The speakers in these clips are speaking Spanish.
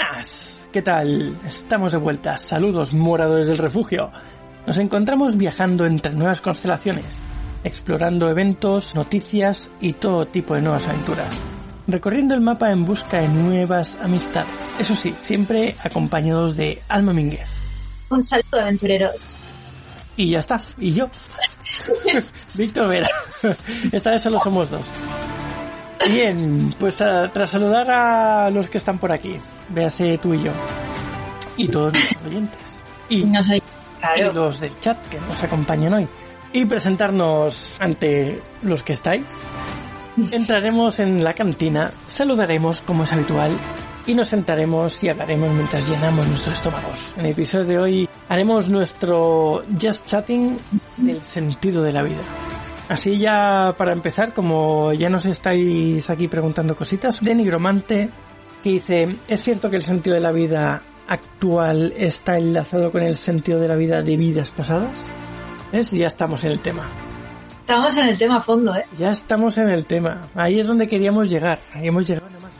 Buenas, ¿qué tal? Estamos de vuelta. Saludos, moradores del refugio. Nos encontramos viajando entre nuevas constelaciones, explorando eventos, noticias y todo tipo de nuevas aventuras. Recorriendo el mapa en busca de nuevas amistades. Eso sí, siempre acompañados de Alma Mínguez. Un saludo, aventureros. Y ya está, y yo. Víctor Vera. Esta vez solo somos dos. Bien, pues uh, tras saludar a los que están por aquí, véase tú y yo, y todos los oyentes, y, No soy... y los del chat que nos acompañan hoy, y presentarnos ante los que estáis, entraremos en la cantina, saludaremos como es habitual, y nos sentaremos y hablaremos mientras llenamos nuestros estómagos. En el episodio de hoy haremos nuestro Just Chatting del sentido de la vida. Así ya para empezar, como ya nos estáis aquí preguntando cositas, de Nigromante que dice, ¿es cierto que el sentido de la vida actual está enlazado con el sentido de la vida de vidas pasadas? ¿Ves? Ya estamos en el tema. Estamos en el tema a fondo, ¿eh? Ya estamos en el tema. Ahí es donde queríamos llegar. Ahí hemos llegado más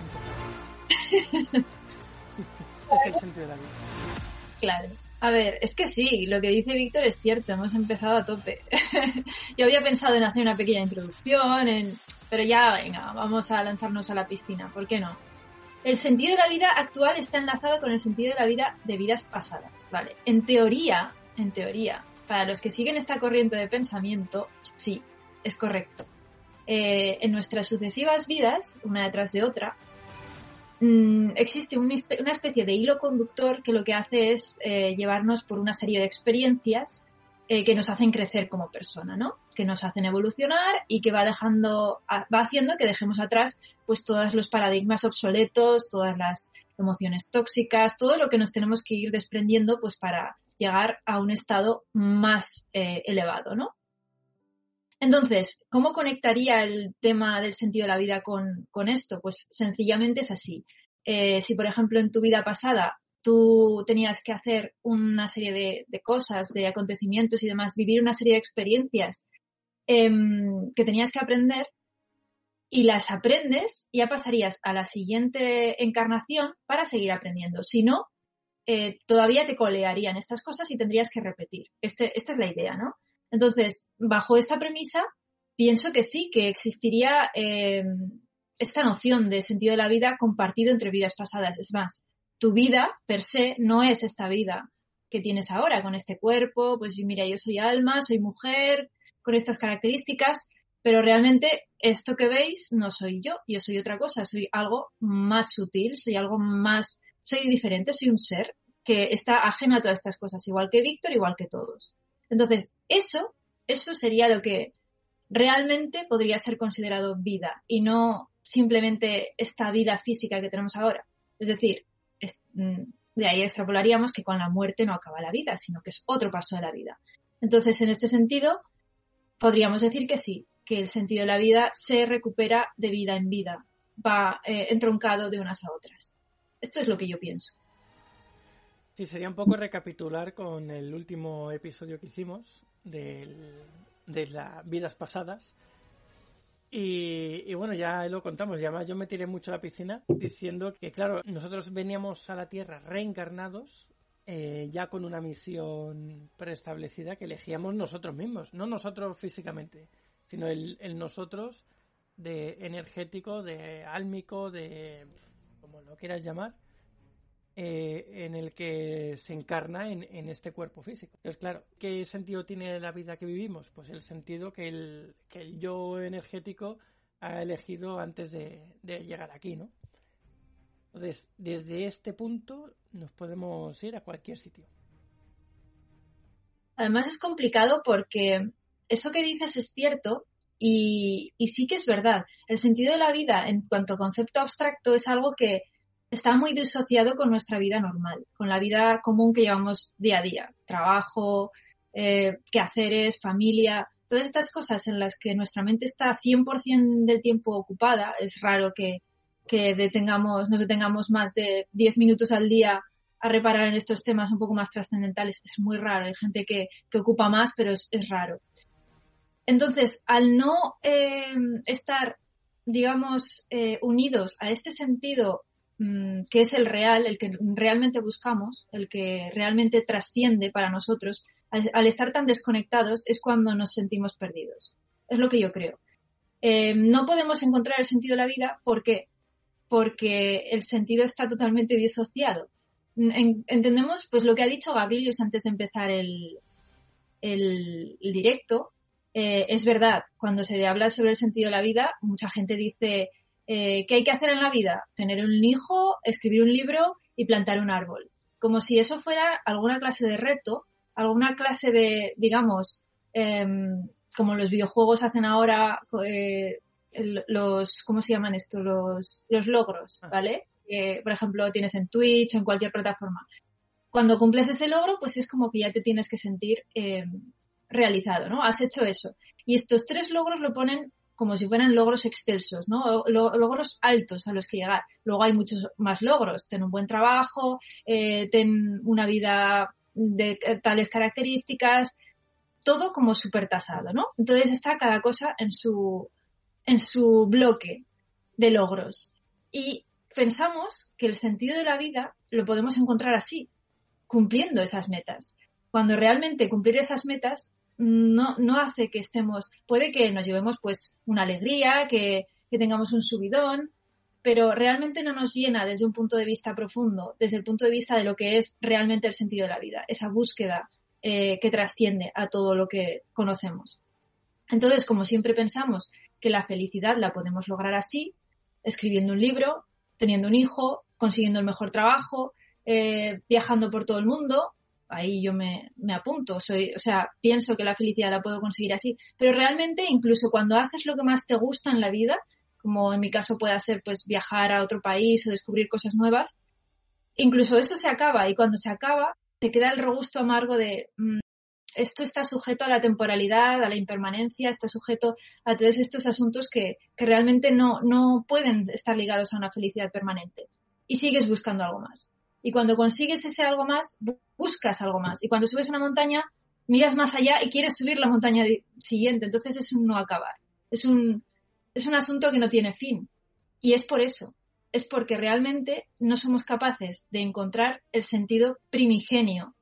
es el sentido de la vida. Claro. A ver, es que sí, lo que dice Víctor es cierto, hemos empezado a tope. Yo había pensado en hacer una pequeña introducción, en... pero ya, venga, vamos a lanzarnos a la piscina, ¿por qué no? El sentido de la vida actual está enlazado con el sentido de la vida de vidas pasadas, ¿vale? En teoría, en teoría, para los que siguen esta corriente de pensamiento, sí, es correcto. Eh, en nuestras sucesivas vidas, una detrás de otra, mm, existe una especie de hilo conductor que lo que hace es eh, llevarnos por una serie de experiencias eh, que nos hacen crecer como persona, ¿no? Que nos hacen evolucionar y que va dejando, va haciendo que dejemos atrás pues todos los paradigmas obsoletos, todas las emociones tóxicas, todo lo que nos tenemos que ir desprendiendo pues para llegar a un estado más eh, elevado, ¿no? Entonces, ¿cómo conectaría el tema del sentido de la vida con, con esto? Pues sencillamente es así. Eh, si, por ejemplo, en tu vida pasada tú tenías que hacer una serie de, cosas, de acontecimientos y demás, vivir una serie de experiencias em, que tenías que aprender y las aprendes, ya pasarías a la siguiente encarnación para seguir aprendiendo. Si no, eh, todavía te colearían estas cosas y tendrías que repetir. Este, esta es la idea, ¿no? Entonces, bajo esta premisa, pienso que sí, que existiría eh, esta noción de sentido de la vida compartido entre vidas pasadas. Es más, tu vida per se no es esta vida que tienes ahora con este cuerpo, pues mira, yo soy alma, soy mujer, con estas características, pero realmente esto que veis no soy yo, yo soy otra cosa, soy algo más sutil, soy algo más, soy diferente, soy un ser que está ajeno a todas estas cosas, igual que Víctor, igual que todos. Entonces, eso, eso sería lo que realmente podría ser considerado vida y no simplemente esta vida física que tenemos ahora. Es decir, mm, de ahí extrapolaríamos que con la muerte no acaba la vida, sino que es otro paso de la vida. Entonces, en este sentido, podríamos decir que sí, que el sentido de la vida se recupera de vida en vida, va eh, entroncado de unas a otras. Esto es lo que yo pienso. Sí, sería un poco recapitular con el último episodio que hicimos de las vidas pasadas. Y, y bueno, ya lo contamos. Y además yo me tiré mucho a la piscina diciendo que, claro, nosotros veníamos a la Tierra reencarnados eh, ya con una misión preestablecida que elegíamos nosotros mismos. No nosotros físicamente, sino el, el nosotros de energético, de álmico, de como lo quieras llamar eh, en el que se encarna en, este cuerpo físico. Entonces, claro, ¿qué sentido tiene la vida que vivimos? Pues el sentido que el, yo energético ha elegido antes de, de llegar aquí, ¿no? Entonces, desde este punto nos podemos ir a cualquier sitio. Además es complicado porque eso que dices es cierto y, y sí que es verdad. El sentido de la vida en cuanto a concepto abstracto es algo que está muy disociado con nuestra vida normal, con la vida común que llevamos día a día. Trabajo, eh, quehaceres, familia, todas estas cosas en las que nuestra mente está 100% del tiempo ocupada. Es raro que, que detengamos, nos detengamos más de 10 minutos al día a reparar en estos temas un poco más trascendentales. Es muy raro. Hay gente que, que ocupa más, pero es, es raro. Entonces, al no eh, estar, digamos, eh, unidos a este sentido mm, que es el real, el que realmente buscamos, el que realmente trasciende para nosotros, al, estar tan desconectados es cuando nos sentimos perdidos. Es lo que yo creo. Eh, no podemos encontrar el sentido de la vida, ¿por qué? Porque el sentido está totalmente disociado. entendemos pues lo que ha dicho Gabrielius antes de empezar el, el, directo. Eh, es verdad, cuando se habla sobre el sentido de la vida, mucha gente dice eh, ¿qué hay que hacer en la vida? Tener un hijo, escribir un libro y plantar un árbol. Como si eso fuera alguna clase de reto, alguna clase de, digamos, em, como los videojuegos hacen ahora, eh, los, ¿cómo se llaman esto? Los, los logros, ah. ¿vale? por ejemplo, tienes en Twitch, en cualquier plataforma. Cuando cumples ese logro, pues es como que ya te tienes que sentir em, realizado, ¿no? Has hecho eso. Y estos tres logros lo ponen como si fueran logros excelsos, ¿no? Logros altos a los que llegar. Luego hay muchos más logros, ten un buen trabajo, eh, ten una vida de tales características, todo como súper tasado, ¿no? Entonces está cada cosa en su, en su bloque de logros. Y pensamos que el sentido de la vida lo podemos encontrar así, cumpliendo esas metas. Cuando realmente cumplir esas metas no, no hace que estemos, puede que nos llevemos pues una alegría, que, tengamos un subidón, pero realmente no nos llena desde un punto de vista profundo, desde el punto de vista de lo que es realmente el sentido de la vida, esa búsqueda eh, que trasciende a todo lo que conocemos. Entonces, como siempre pensamos que la felicidad la podemos lograr así, escribiendo un libro, teniendo un hijo, consiguiendo el mejor trabajo, eh, viajando por todo el mundo, ahí yo me, me, apunto, soy, o sea, pienso que la felicidad la puedo conseguir así, pero realmente incluso cuando haces lo que más te gusta en la vida, como en mi caso puede ser pues viajar a otro país o descubrir cosas nuevas, incluso eso se acaba y cuando se acaba te queda el regusto amargo de mm, esto está sujeto a la temporalidad, a la impermanencia, está sujeto a todos estos asuntos que, que realmente no, no pueden estar ligados a una felicidad permanente y sigues buscando algo más. Y cuando consigues ese algo más, buscas algo más. Y cuando subes una montaña, miras más allá y quieres subir la montaña siguiente. Entonces es un no acabar. Es un, es un asunto que no tiene fin. Y es por eso. Es porque realmente no somos capaces de encontrar el sentido primigenio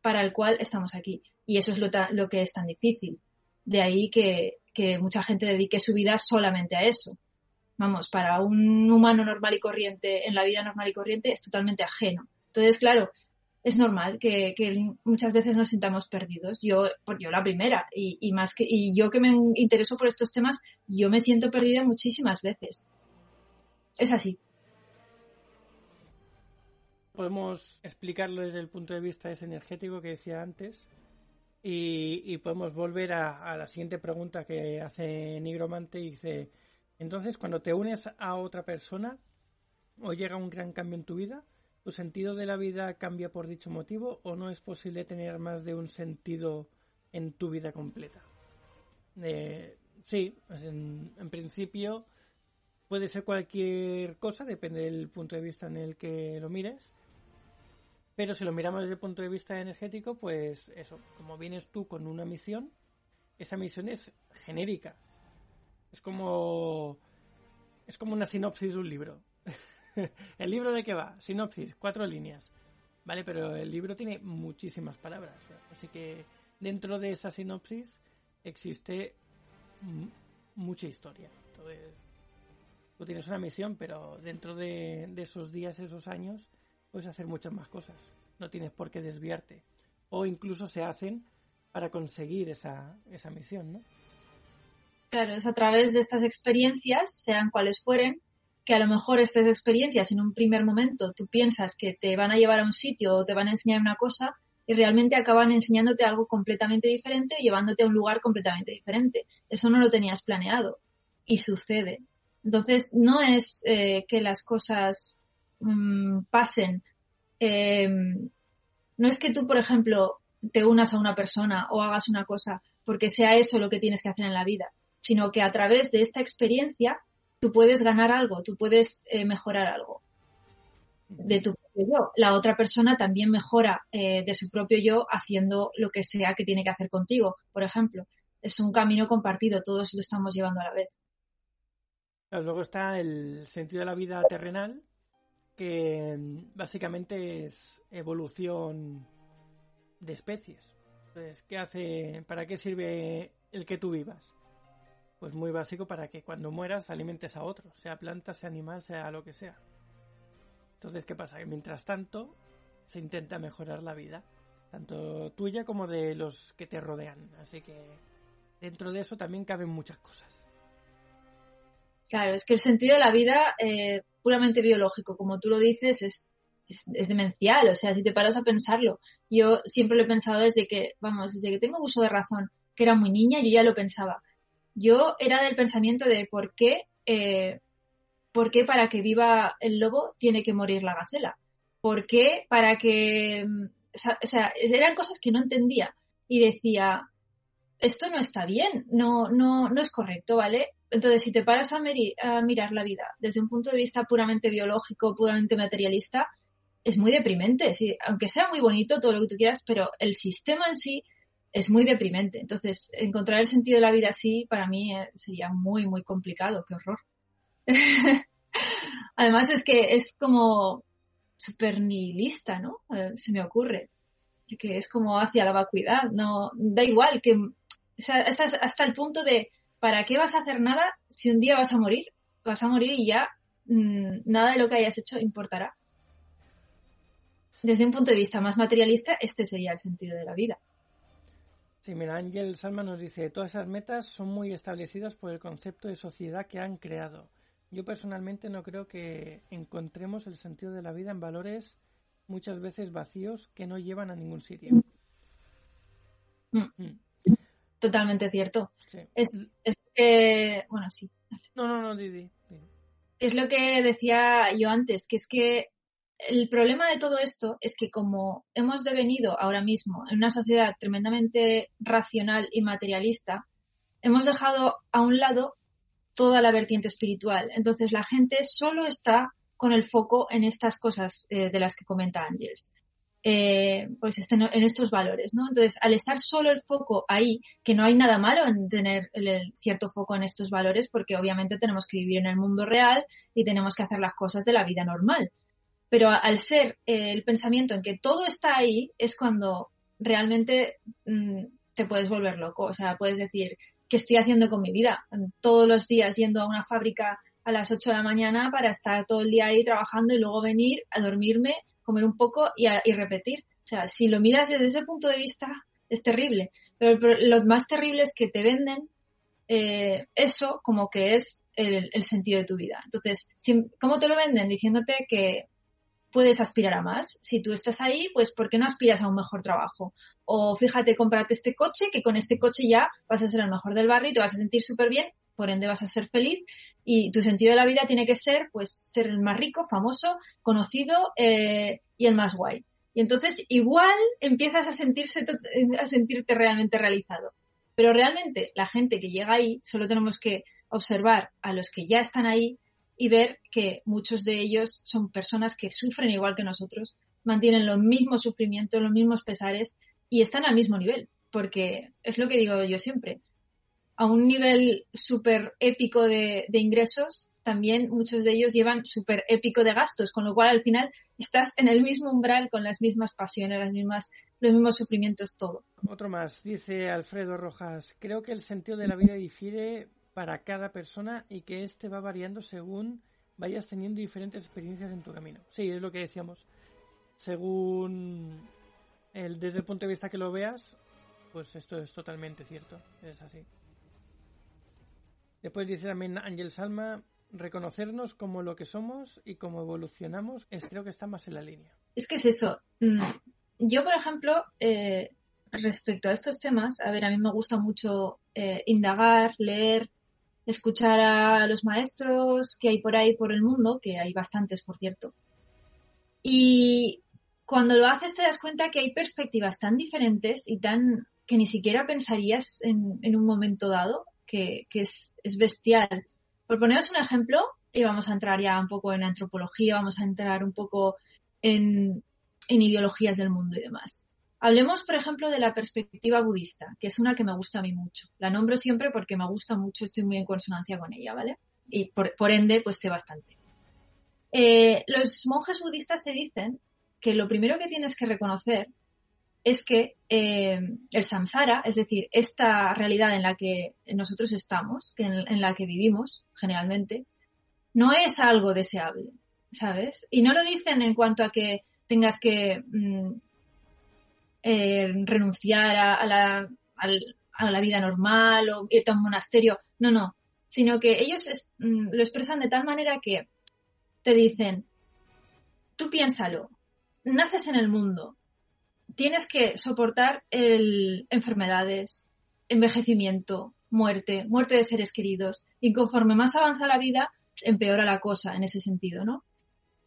para el cual estamos aquí. Y eso es lo, lo que es tan difícil. De ahí que, que mucha gente dedique su vida solamente a eso vamos, para un humano normal y corriente, en la vida normal y corriente, es totalmente ajeno. Entonces, claro, es normal que, muchas veces nos sintamos perdidos. Yo, yo la primera, y, más que, y yo que me intereso por estos temas, yo me siento perdida muchísimas veces. Es así. Podemos explicarlo desde el punto de vista ese energético que decía antes. Y, podemos volver a, la siguiente pregunta que hace Nigromante y dice entonces, cuando te unes a otra persona o llega un gran cambio en tu vida, ¿tu sentido de la vida cambia por dicho motivo o no es posible tener más de un sentido en tu vida completa? Eh, sí, pues en, principio puede ser cualquier cosa, depende del punto de vista en el que lo mires. Pero si lo miramos desde el punto de vista energético, pues eso, como vienes tú con una misión, esa misión es genérica, es como. Es como una sinopsis de un libro. ¿El libro de qué va? Sinopsis, cuatro líneas. Vale, pero el libro tiene muchísimas palabras. Así que dentro de esa sinopsis existe mucha historia. Entonces, tú tienes una misión, pero dentro de, de, esos días, esos años, puedes hacer muchas más cosas. No tienes por qué desviarte. O incluso se hacen para conseguir esa, esa misión, ¿no? Claro, es a través de estas experiencias, sean cuales fueren, que a lo mejor estas experiencias en un primer momento tú piensas que te van a llevar a un sitio o te van a enseñar una cosa y realmente acaban enseñándote algo completamente diferente o llevándote a un lugar completamente diferente. Eso no lo tenías planeado y sucede. Entonces, no es eh, que las cosas mm, pasen. Em, no es que tú, por ejemplo, te unas a una persona o hagas una cosa porque sea eso lo que tienes que hacer en la vida sino que a través de esta experiencia tú puedes ganar algo, tú puedes eh, mejorar algo de tu propio yo. La otra persona también mejora eh, de su propio yo haciendo lo que sea que tiene que hacer contigo, por ejemplo. Es un camino compartido, todos lo estamos llevando a la vez. Luego está el sentido de la vida terrenal, que mm, básicamente es evolución de especies. Entonces, ¿qué hace? ¿Para qué sirve el que tú vivas? Pues muy básico para que cuando mueras alimentes a otro, sea planta, sea animal, sea lo que sea. Entonces, ¿qué pasa? Que mientras tanto se intenta mejorar la vida, tanto tuya como de los que te rodean. Así que dentro de eso también caben muchas cosas. Claro, es que el sentido de la vida eh, puramente biológico, como tú lo dices, es, es, demencial. O sea, si te paras a pensarlo, yo siempre lo he pensado desde que, vamos, desde que tengo uso de razón, que era muy niña, yo ya lo pensaba. Yo era del pensamiento de por qué eh, ¿por qué para que viva el lobo tiene que morir la gacela? ¿Por qué para que... Mm, o sea, eran cosas que no entendía y decía, esto no está bien, no, no, no es correcto, ¿vale? Entonces, si te paras a, mirar la vida desde un punto de vista puramente biológico, puramente materialista, es muy deprimente. ¿sí? Aunque sea muy bonito todo lo que tú quieras, pero el sistema en sí es muy deprimente. Entonces, encontrar el sentido de la vida así, para mí eh, sería muy, muy complicado. Qué horror. Además es que es como súper nihilista, ¿no? Eh, se me ocurre. Que es como hacia la vacuidad. No, da igual que, hasta, el punto de, ¿para qué vas a hacer nada si un día vas a morir? Vas a morir y ya mm, nada de lo que hayas hecho importará. Desde un punto de vista más materialista, este sería el sentido de la vida. Sí, mira, Ángel Salma nos dice, todas esas metas son muy establecidas por el concepto de sociedad que han creado. Yo personalmente no creo que encontremos el sentido de la vida en valores muchas veces vacíos que no llevan a ningún sitio. Mm. Mm. Totalmente cierto. Es, que, bueno, sí. No, no, no, Didi. Es lo que decía yo antes, que es que el problema de todo esto es que como hemos devenido ahora mismo en una sociedad tremendamente racional y materialista, hemos dejado a un lado toda la vertiente espiritual. Entonces la gente solo está con el foco en estas cosas eh, de las que comenta Ángels. Eh, pues este en estos valores, ¿no? Entonces, al estar solo el foco ahí, que no hay nada malo en tener el, cierto foco en estos valores, porque obviamente tenemos que vivir en el mundo real y tenemos que hacer las cosas de la vida normal. Pero al ser eh, el pensamiento en que todo está ahí, es cuando realmente mm, te puedes volver loco. O sea, puedes decir, ¿qué estoy haciendo con mi vida? Todos los días yendo a una fábrica a las 8 de la mañana para estar todo el día ahí trabajando y luego venir a dormirme, comer un poco y, repetir. O sea, si lo miras desde ese punto de vista, es terrible. Pero, lo más terrible es que te venden eh, eso como que es el, sentido de tu vida. Entonces, ¿cómo te lo venden? Diciéndote que puedes aspirar a más. Si tú estás ahí, pues ¿por qué no aspiras a un mejor trabajo? O fíjate, cómprate este coche, que con este coche ya vas a ser el mejor del barrio y te vas a sentir súper bien, por ende vas a ser feliz y tu sentido de la vida tiene que ser, pues, ser el más rico, famoso, conocido eh, y el más guay. Y entonces igual empiezas a, sentirse, a sentirte realmente realizado. Pero realmente la gente que llega ahí, solo tenemos que observar a los que ya están ahí y ver que muchos de ellos son personas que sufren igual que nosotros, mantienen los mismos sufrimientos, los mismos pesares y están al mismo nivel, porque es lo que digo yo siempre. A un nivel súper épico de, ingresos, también muchos de ellos llevan súper épico de gastos, con lo cual al final estás en el mismo umbral con las mismas pasiones, las mismas, los mismos sufrimientos, todo. Otro más, dice Alfredo Rojas, creo que el sentido de la vida difiere para cada persona y que este va variando según vayas teniendo diferentes experiencias en tu camino. Sí, es lo que decíamos. Según el, desde el punto de vista que lo veas, pues esto es totalmente cierto. Es así. Después dice también Ángel Salma, reconocernos como lo que somos y cómo evolucionamos, es, creo que está más en la línea. Es que es eso. Mm, yo, por ejemplo, eh, respecto a estos temas, a ver, a mí me gusta mucho eh, indagar, leer, escuchar a los maestros que hay por ahí por el mundo, que hay bastantes, por cierto. Y cuando lo haces te das cuenta que hay perspectivas tan diferentes y tan que ni siquiera pensarías en, un momento dado, que, es, bestial. Por poneros un ejemplo, y vamos a entrar ya un poco en antropología, vamos a entrar un poco en ideologías del mundo y demás. Hablemos, por ejemplo, de la perspectiva budista, que es una que me gusta a mí mucho. La nombro siempre porque me gusta mucho, estoy muy en consonancia con ella, ¿vale? Y por, ende, pues sé bastante. Eh, los monjes budistas te dicen que lo primero que tienes que reconocer es que eh, el samsara, es decir, esta realidad en la que nosotros estamos, en, la que vivimos generalmente, no es algo deseable, ¿sabes? Y no lo dicen en cuanto a que tengas que mm, eh, renunciar a, la, a, la, vida normal o irte a un monasterio, no, no, sino que ellos mm, lo expresan de tal manera que te dicen, tú piénsalo, naces en el mundo, tienes que soportar enfermedades, envejecimiento, muerte, muerte de seres queridos. Y conforme más avanza la vida, empeora la cosa en ese sentido, ¿no?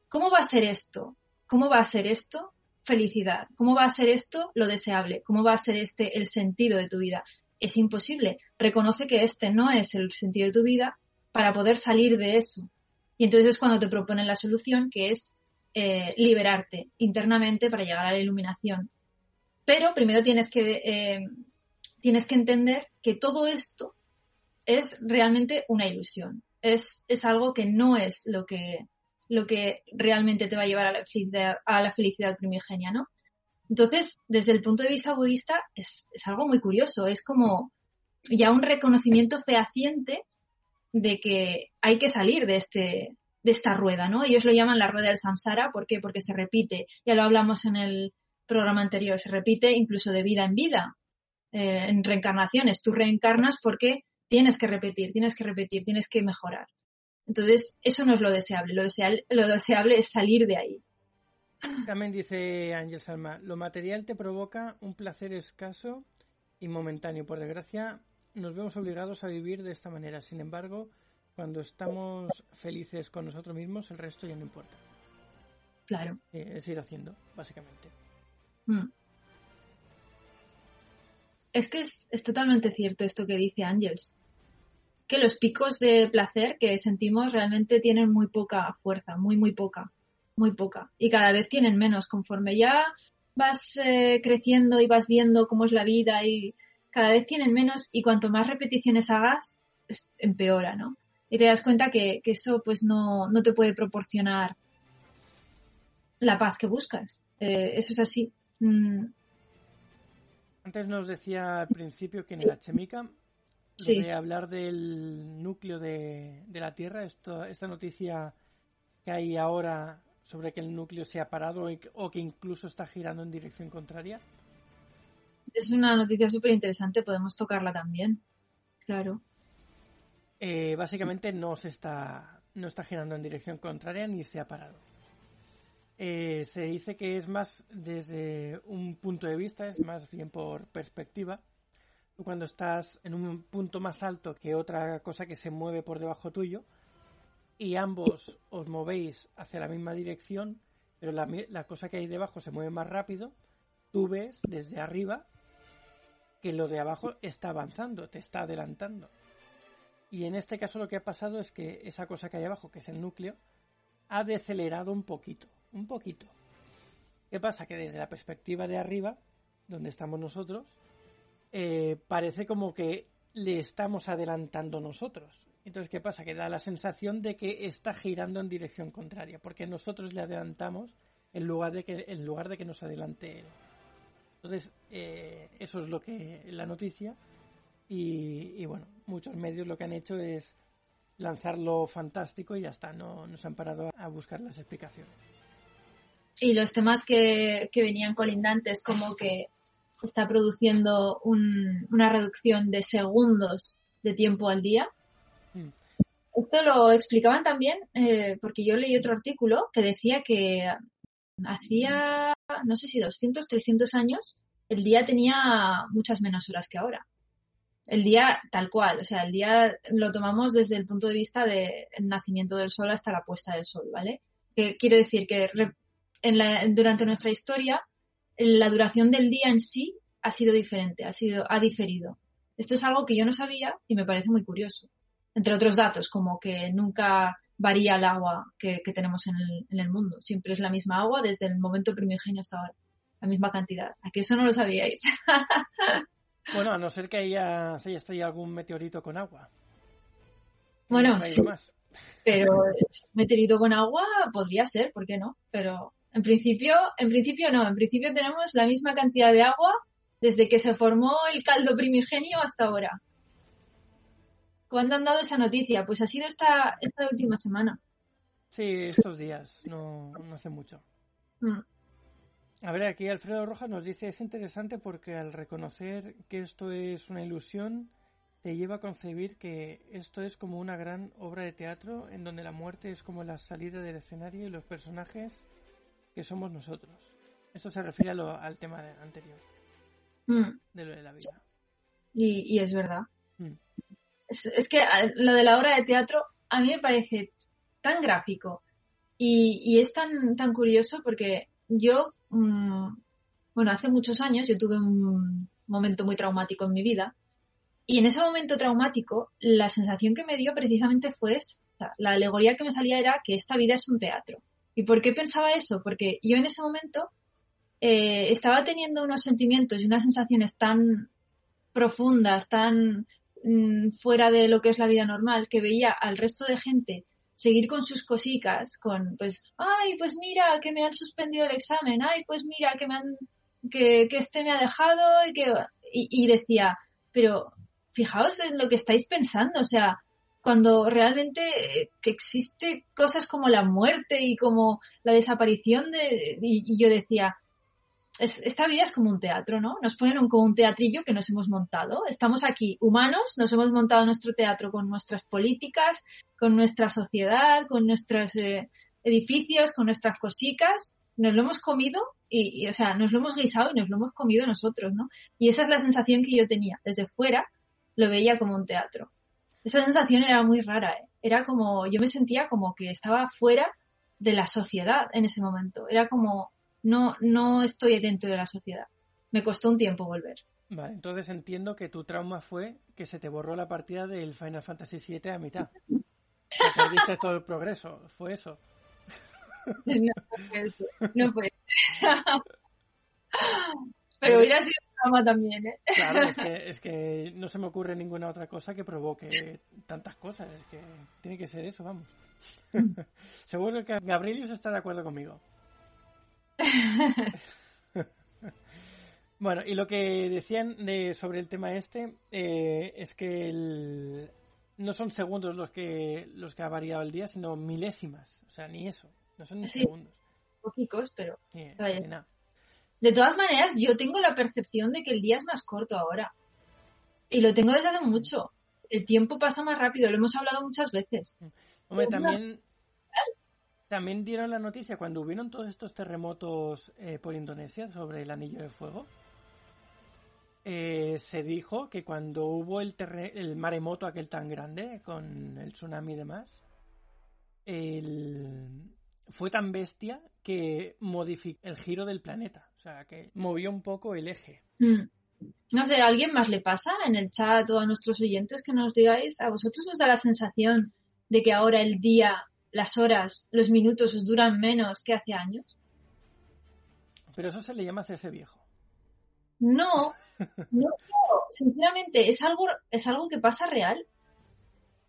¿Cómo va a ser esto? ¿Cómo va a ser esto? Felicidad. ¿Cómo va a ser esto? Lo deseable. ¿Cómo va a ser este el sentido de tu vida? Es imposible. Reconoce que este no es el sentido de tu vida para poder salir de eso. Y entonces es cuando te proponen la solución, que es eh, liberarte internamente para llegar a la iluminación. Pero primero tienes que, eh, tienes que entender que todo esto es realmente una ilusión. Es, es algo que no es lo que, lo que realmente te va a llevar a la felicidad, primigenia, ¿no? Entonces, desde el punto de vista budista, es, es algo muy curioso. Es como ya un reconocimiento fehaciente de que hay que salir de este, de esta rueda, ¿no? Ellos lo llaman la rueda del samsara, ¿por qué? Porque se repite. Ya lo hablamos en el, programa anterior, se repite incluso de vida en vida, eh, en reencarnaciones. Tú reencarnas porque tienes que repetir, tienes que repetir, tienes que mejorar. Entonces, eso no es lo deseable. Lo deseable, lo deseable es salir de ahí. También dice Ángel Salma, lo material te provoca un placer escaso y momentáneo. Por desgracia, nos vemos obligados a vivir de esta manera. Sin embargo, cuando estamos felices con nosotros mismos, el resto ya no importa. Claro. Eh, es ir haciendo, básicamente. Mm. Es que es, totalmente cierto esto que dice Ángels. Que los picos de placer que sentimos realmente tienen muy poca fuerza, muy, muy poca, muy poca. Y cada vez tienen menos conforme ya vas eh, creciendo y vas viendo cómo es la vida y cada vez tienen menos y cuanto más repeticiones hagas, empeora, ¿no? Y te das cuenta que, eso pues no, no, te puede proporcionar la paz que buscas. Eh, eso es así. Mm. Antes nos decía al principio que en la chemica de hablar del núcleo de, la Tierra, esto, esta noticia que hay ahora sobre que el núcleo se ha parado o que incluso está girando en dirección contraria. Es una noticia súper interesante, podemos tocarla también. Claro. Eh, básicamente no se está, no está girando en dirección contraria ni se ha parado. Eh, se dice que es más desde un punto de vista, es más bien por perspectiva. Cuando estás en un punto más alto que otra cosa que se mueve por debajo tuyo y ambos os movéis hacia la misma dirección, pero la, la cosa que hay debajo se mueve más rápido, tú ves desde arriba que lo de abajo está avanzando, te está adelantando. Y en este caso lo que ha pasado es que esa cosa que hay abajo, que es el núcleo, ha decelerado un poquito un poquito. ¿Qué pasa? Que desde la perspectiva de arriba, donde estamos nosotros, eh, parece como que le estamos adelantando nosotros. Entonces, ¿qué pasa? Que da la sensación de que está girando en dirección contraria, porque nosotros le adelantamos en lugar de que, en lugar de que nos adelante él. Entonces, eh, eso es lo que la noticia. Y, bueno, muchos medios lo que han hecho es lanzarlo fantástico y ya está, no nos han parado a buscar las explicaciones y los temas que, venían colindantes como que está produciendo una reducción de segundos de tiempo al día. Mm. Esto lo explicaban también eh, porque yo leí otro artículo que decía que hacía, no sé si 200, 300 años, el día tenía muchas menos horas que ahora. El día tal cual, o sea, el día lo tomamos desde el punto de vista del nacimiento del sol hasta la puesta del sol, ¿vale? Que quiero decir que durante nuestra historia, la duración del día en sí ha sido diferente, ha, sido, ha diferido. Esto es algo que yo no sabía y me parece muy curioso. Entre otros datos, como que nunca varía el agua que, tenemos en el, mundo. Siempre es la misma agua desde el momento primigenio hasta ahora. La misma cantidad. Aquí eso no lo sabíais? bueno, a no ser que haya, se haya algún meteorito con agua. Bueno, sí. Pero meteorito con agua podría ser, ¿por qué no? Pero en principio, en principio no, en principio tenemos la misma cantidad de agua desde que se formó el caldo primigenio hasta ahora. ¿Cuándo han dado esa noticia? Pues ha sido esta, esta última semana. Sí, estos días, no, no hace mucho. Mm. A ver, aquí Alfredo Rojas nos dice, es interesante porque al reconocer que esto es una ilusión, te lleva a concebir que esto es como una gran obra de teatro en donde la muerte es como la salida del escenario y los personajes que somos nosotros. Esto se refiere al tema anterior, mm. de lo de la vida. Y, es verdad. Mm. Es, que lo de la obra de teatro a mí me parece tan gráfico y, es tan, tan curioso porque yo, mm, bueno, hace muchos años yo tuve un momento muy traumático en mi vida y en ese momento traumático, la sensación que me dio precisamente fue esa. La alegoría que me salía era que esta vida es un teatro. ¿Y por qué pensaba eso? Porque yo en ese momento eh, estaba teniendo unos sentimientos y unas sensaciones tan profundas, tan mm, fuera de lo que es la vida normal, que veía al resto de gente seguir con sus cositas, con pues, ay, pues mira, que me han suspendido el examen, ay, pues mira, que me han, que, que este me ha dejado y que, y decía, pero fijaos en lo que estáis pensando, o sea, cuando realmente eh, que existe cosas como la muerte y como la desaparición de, y, yo decía, esta vida es como un teatro, ¿no? Nos ponen como un teatrillo que nos hemos montado. Estamos aquí humanos, nos hemos montado nuestro teatro con nuestras políticas, con nuestra sociedad, con nuestros eh, edificios, con nuestras cositas. Nos lo hemos comido y, o sea, nos lo hemos guisado y nos lo hemos comido nosotros, ¿no? Y esa es la sensación que yo tenía desde fuera lo veía como un teatro. Esa sensación era muy rara, ¿eh? era como, yo me sentía como que estaba fuera de la sociedad en ese momento, era como, no, no estoy dentro de la sociedad. Me costó un tiempo volver. Vale, entonces entiendo que tu trauma fue que se te borró la partida del Final Fantasy VII a mitad. Perdiste todo el progreso, fue eso. No fue eso, no fue. Pero hubiera sido también, ¿eh? Claro, es que, no se me ocurre ninguna otra cosa que provoque tantas cosas. Es que tiene que ser eso, vamos. Seguro que Gabrielius está de acuerdo conmigo. bueno, y lo que decían de, sobre el tema este eh, es que no son segundos los que los que ha variado el día, sino milésimas. O sea, ni eso. No son ni segundos. Poquicos, pero... nada. De todas maneras, yo tengo la percepción de que el día es más corto ahora. Y lo tengo desde hace mucho. El tiempo pasa más rápido, lo hemos hablado muchas veces. Hombre, también, también dieron la noticia cuando hubieron todos estos terremotos eh, por Indonesia sobre el anillo de fuego. Eh, se dijo que cuando hubo el, el maremoto aquel tan grande con el tsunami y demás, fue tan bestia que modificó el giro del planeta. O sea, que movió un poco el eje. Mm. No sé, ¿a alguien más le pasa en el chat o a nuestros oyentes que nos digáis? ¿A vosotros os da la sensación de que ahora el día, las horas, los minutos os duran menos que hace años? Pero eso se le llama hacerse viejo. No, no, sinceramente, es algo, es algo que pasa real.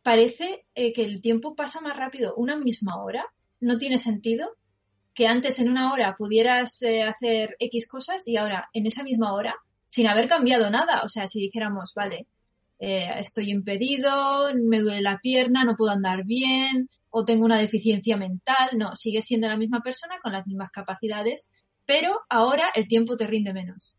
Parece eh, que el tiempo pasa más rápido una misma hora. No tiene sentido que antes en una hora pudieras eh, hacer X cosas y ahora en esa misma hora, sin haber cambiado nada. O sea, si dijéramos, vale, eh, estoy impedido, me duele la pierna, no puedo andar bien o tengo una deficiencia mental, no, sigues siendo la misma persona con las mismas capacidades, pero ahora el tiempo te rinde menos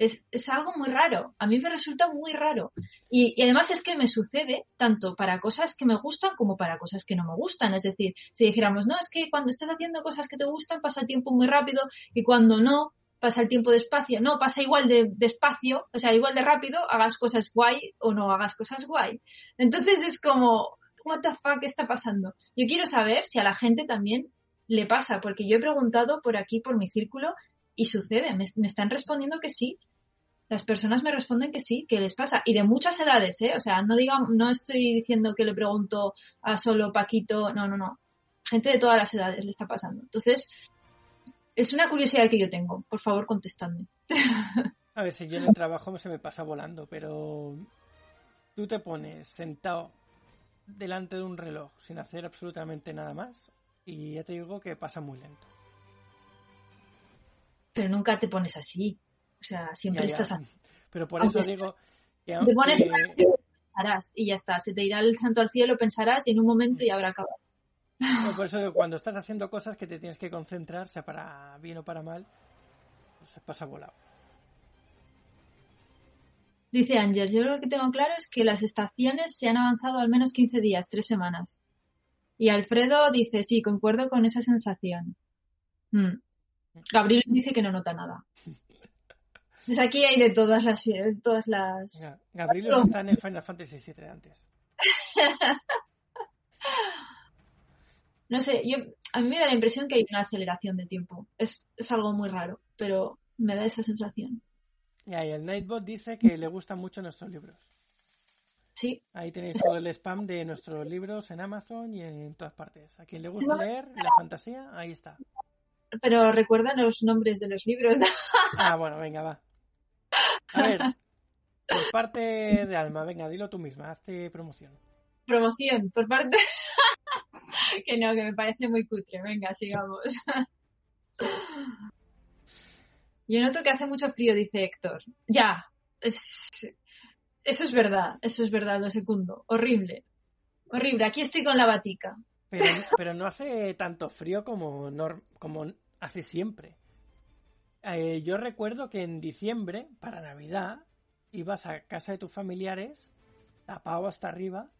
es, algo muy raro. A mí me resulta muy raro. Y, además es que me sucede tanto para cosas que me gustan como para cosas que no me gustan. Es decir, si dijéramos, no, es que cuando estás haciendo cosas que te gustan pasa el tiempo muy rápido y cuando no, pasa el tiempo despacio. No, pasa igual de despacio, o sea, igual de rápido, hagas cosas guay o no hagas cosas guay. Entonces es como, what the fuck está pasando? Yo quiero saber si a la gente también le pasa, porque yo he preguntado por aquí, por mi círculo, y sucede, me, me están respondiendo que sí, las personas me responden que sí, que les pasa. Y de muchas edades, ¿eh? O sea, no diga, no estoy diciendo que le pregunto a solo Paquito, no, no, no. Gente de todas las edades le está pasando. Entonces, es una curiosidad que yo tengo. Por favor, contestadme. A ver, si yo en el trabajo se me pasa volando, pero tú te pones sentado delante de un reloj sin hacer absolutamente nada más y ya te digo que pasa muy lento. Pero nunca te pones así. O sea, siempre Ya, ya. estás. Pero por eso digo que, Te pones que- pensarás y ya está. Se te irá el santo al cielo, pensarás y en un momento ya habrá acabado. no, por eso cuando estás haciendo cosas que te tienes que concentrar, sea para bien o para mal, pues se pasa volado. Dice Ángel, yo lo que tengo claro es que las estaciones se han avanzado al menos 15 días, tres semanas. Y Alfredo dice, sí, concuerdo con esa sensación. Mm. Gabriel dice que no nota nada. Pues aquí hay de todas las... de todas las... Gabriel está en el Final Fantasy VII de antes. No sé, yo, a mí me da la impresión que hay una aceleración de tiempo. Es, es algo muy raro, pero me da esa sensación. Ya, y el Nightbot dice que le gustan mucho nuestros libros. Sí, Ahí tenéis todo el spam de nuestros libros en Amazon y en todas partes. A quien le guste leer la fantasía, ahí está. pero recuerdan los nombres de los libros. Ah, bueno, venga, va. A ver, por parte de Alma, venga, dilo tú misma, hazte promoción. Promoción por parte... que no, que me parece muy cutre. Venga, sigamos. Yo noto que hace mucho frío, dice Héctor. Ya, es- eso es verdad, eso es verdad, lo segundo. Horrible. Horrible, aquí estoy con la batica. Pero, pero no hace tanto frío como, como hace siempre. Eh, yo recuerdo que en diciembre, para Navidad, ibas a casa de tus familiares, tapado hasta arriba,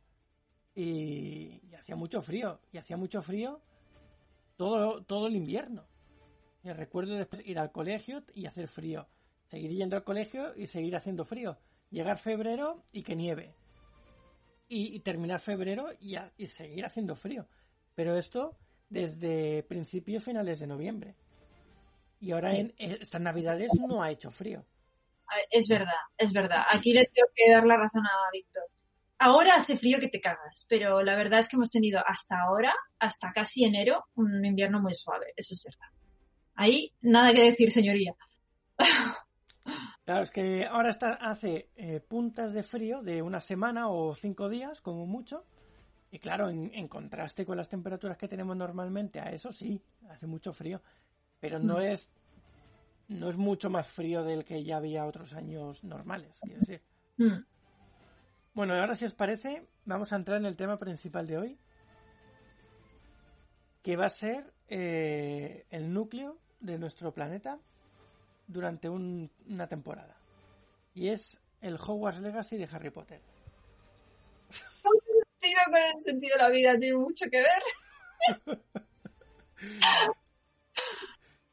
y, hacía mucho frío. Y hacía mucho frío todo, todo el invierno. Y recuerdo después ir al colegio y hacer frío. Seguir yendo al colegio y seguir haciendo frío. Llegar febrero y que nieve. Y, terminar febrero y, y seguir haciendo frío. Pero esto desde principios finales de noviembre. Y ahora Sí. en en estas navidades no ha hecho frío. Es verdad, es verdad. Aquí le tengo que dar la razón a Víctor. Ahora hace frío que te cagas, pero la verdad es que hemos tenido hasta ahora, hasta casi enero, un invierno muy suave. Eso es verdad. Ahí nada que decir, señoría. Claro, es que ahora está, hace eh, puntas de frío de una semana o cinco días, como mucho. Y claro, en, en contraste con las temperaturas que tenemos normalmente, a eso sí, hace mucho frío. Pero no Mm. es no es mucho más frío del que ya había otros años normales, quiero decir. Mm. Bueno, ahora si os parece, vamos a entrar en el tema principal de hoy, que va a ser eh, el núcleo de nuestro planeta durante un- una temporada. Y es el Hogwarts Legacy de Harry Potter. Sentido con el sentido de la vida tiene mucho que ver.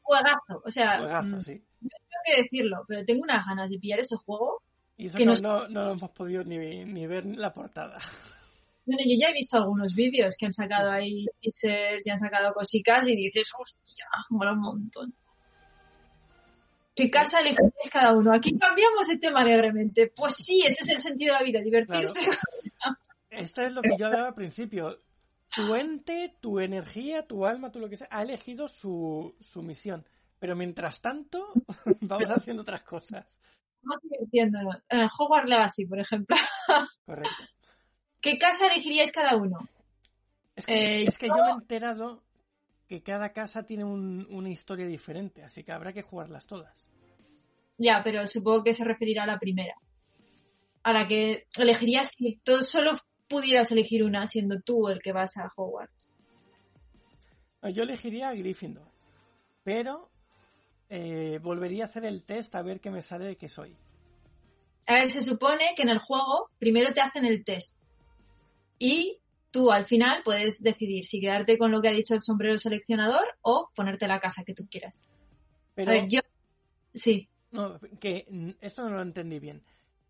Juegazo, o sea, Juegazo, mm, sí. tengo que decirlo, pero tengo unas ganas de pillar ese juego. Y eso que no, nos- no, no lo hemos podido ni, ni ver la portada. Bueno, yo ya he visto algunos vídeos que han sacado ahí teasers y han sacado cositas y dices, hostia, mola un montón. ¿Qué casa elegiréis cada uno? Aquí cambiamos el tema alegremente. Pues sí, ese es el sentido de la vida, divertirse. Esto es lo que yo hablaba al principio. Tu ente, tu energía, tu alma, tú lo que sea, ha elegido su, su misión. Pero mientras tanto, vamos haciendo otras cosas. Vamos divirtiéndonos. Eh, Hogwarts Legacy, por ejemplo. Correcto. ¿Qué casa elegiríais cada uno? Es que, Eh, es que yo me he enterado que cada casa tiene un- una historia diferente, así que habrá que jugarlas todas. Ya, pero supongo que se referirá a la primera. A la que elegirías si tú solo pudieras elegir una, siendo tú el que vas a Hogwarts. Yo elegiría a Gryffindor, pero eh, volvería a hacer el test a ver qué me sale de qué soy. A ver, se supone que en el juego primero te hacen el test. Y tú al final puedes decidir si quedarte con lo que ha dicho el sombrero seleccionador o ponerte la casa que tú quieras. Pero A ver, yo. Sí. no, que esto no lo entendí bien.